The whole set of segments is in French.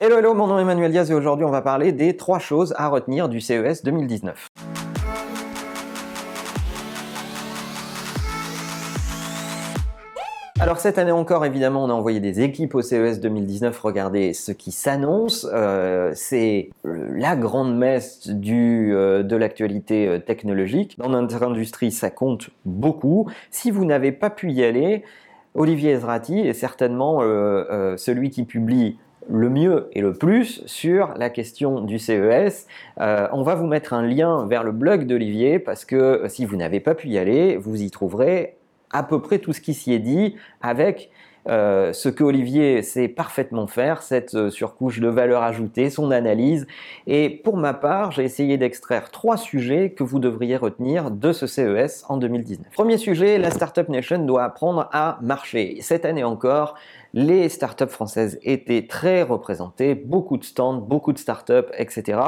Hello, hello, mon nom est Emmanuel Diaz et aujourd'hui on va parler des trois choses à retenir du CES 2019. Alors cette année encore, évidemment, on a envoyé des équipes au CES 2019 Regardez ce qui s'annonce. Euh, c'est la grande messe du, euh, de l'actualité euh, technologique. Dans notre industrie, ça compte beaucoup. Si vous n'avez pas pu y aller, Olivier Ezrati est certainement celui qui publie le mieux et le plus sur la question du CES. Euh, on va vous mettre un lien vers le blog d'Olivier parce que euh, si vous n'avez pas pu y aller, vous y trouverez à peu près tout ce qui s'y est dit avec euh, ce que Olivier sait parfaitement faire, cette surcouche de valeur ajoutée, son analyse. Et pour ma part, j'ai essayé d'extraire trois sujets que vous devriez retenir de ce CES en 2019. Premier sujet, la Startup Nation doit apprendre à marcher. Cette année encore, les startups françaises étaient très représentées, beaucoup de stands, beaucoup de startups, etc.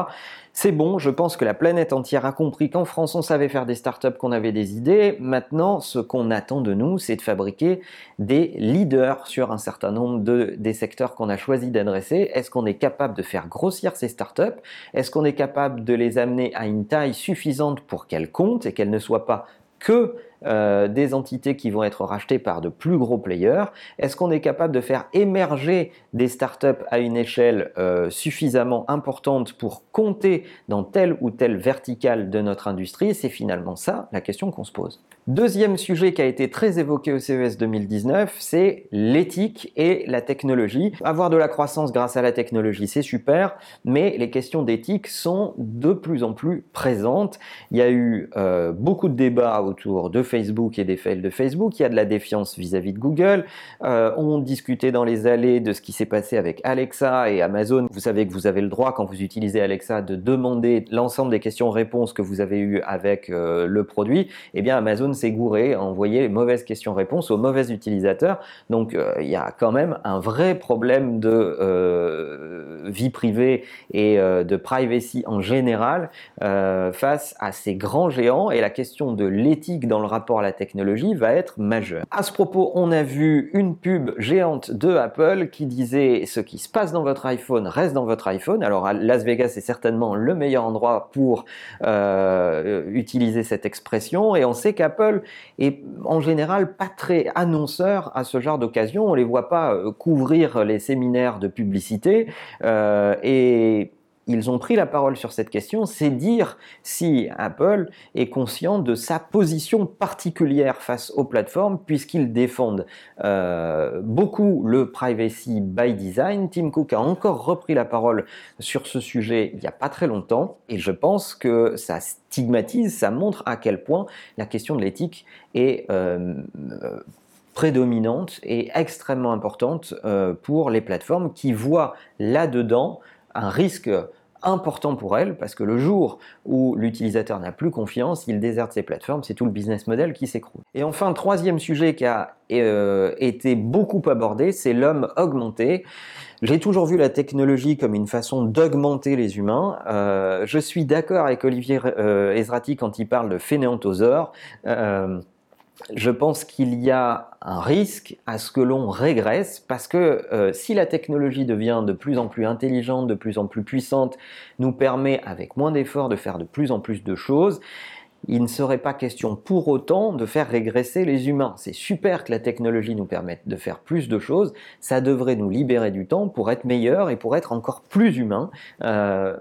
C'est bon, je pense que la planète entière a compris qu'en France on savait faire des startups, qu'on avait des idées. Maintenant, ce qu'on attend de nous, c'est de fabriquer des leaders sur un certain nombre de, des secteurs qu'on a choisi d'adresser. Est-ce qu'on est capable de faire grossir ces startups? Est-ce qu'on est capable de les amener à une taille suffisante pour qu'elles comptent et qu'elles ne soient pas que euh, des entités qui vont être rachetées par de plus gros players Est-ce qu'on est capable de faire émerger des startups à une échelle euh, suffisamment importante pour compter dans telle ou telle verticale de notre industrie? C'est finalement ça la question qu'on se pose. Deuxième sujet qui a été très évoqué au CES 2019, c'est l'éthique et la technologie. Avoir de la croissance grâce à la technologie, c'est super, mais les questions d'éthique sont de plus en plus présentes. Il y a eu euh, beaucoup de débats autour de Facebook et des fails de Facebook, il y a de la défiance vis-à-vis de Google. Euh, on discutait dans les allées de ce qui s'est passé avec Alexa et Amazon. Vous savez que vous avez le droit, quand vous utilisez Alexa, de demander l'ensemble des questions-réponses que vous avez eues avec euh, le produit. Eh bien, Amazon s'est gouré à envoyer les mauvaises questions-réponses aux mauvais utilisateurs. Donc euh, il y a quand même un vrai problème de vie privée et de privacy en général face à ces grands géants et la question de l'éthique dans le rapport à la technologie va être majeure. À ce propos, on a vu une pub géante de Apple qui disait ce qui se passe dans votre iPhone reste dans votre iPhone. Alors Las Vegas est certainement le meilleur endroit pour utiliser cette expression et on sait qu'Apple est en général pas très annonceur à ce genre d'occasion. On les voit pas euh, couvrir les séminaires de publicité euh, et ils ont pris la parole sur cette question, c'est dire si Apple est conscient de sa position particulière face aux plateformes, puisqu'ils défendent euh, beaucoup le privacy by design. Tim Cook a encore repris la parole sur ce sujet il n'y a pas très longtemps, et je pense que ça stigmatise, ça montre à quel point la question de l'éthique est euh, prédominante et extrêmement importante euh, pour les plateformes qui voient là-dedans un risque important pour elles parce que le jour où l'utilisateur n'a plus confiance, il déserte ses plateformes, c'est tout le business model qui s'écroule. Et enfin, troisième sujet qui a euh, été beaucoup abordé, c'est l'homme augmenté. J'ai toujours vu la technologie comme une façon d'augmenter les humains. Euh, je suis d'accord avec Olivier euh, Ezrati quand il parle de fainéantosaure je pense qu'il y a un risque à ce que l'on régresse parce que euh, si la technologie devient de plus en plus intelligente, de plus en plus puissante, nous permet avec moins d'efforts de faire de plus en plus de choses, il ne serait pas question pour autant de faire régresser les humains. C'est super que la technologie nous permette de faire plus de choses, ça devrait nous libérer du temps pour être meilleur et pour être encore plus humain. Euh,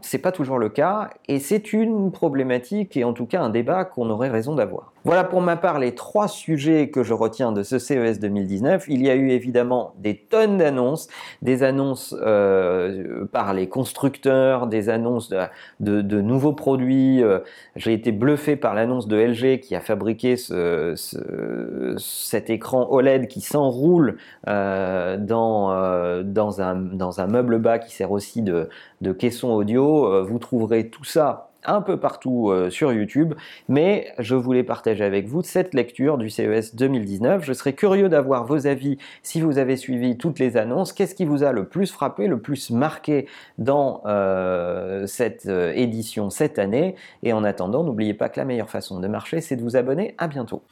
c'est pas toujours le cas et c'est une problématique et en tout cas un débat qu'on aurait raison d'avoir. Voilà pour ma part les trois sujets que je retiens de ce CES 2019. Il y a eu évidemment des tonnes d'annonces, des annonces euh, par les constructeurs, des annonces de, nouveaux produits. Euh, j'ai été bluffé par l'annonce de LG qui a fabriqué ce, cet écran OLED qui s'enroule euh, dans, dans, un, dans un meuble bas qui sert aussi de, de caisson audio. Vous trouverez tout ça un peu partout euh, sur YouTube, mais je voulais partager avec vous cette lecture du CES 2019. Je serais curieux d'avoir vos avis si vous avez suivi toutes les annonces. Qu'est-ce qui vous a le plus frappé, le plus marqué dans euh, cette euh, édition cette année Et en attendant, n'oubliez pas que la meilleure façon de marcher, c'est de vous abonner. À bientôt.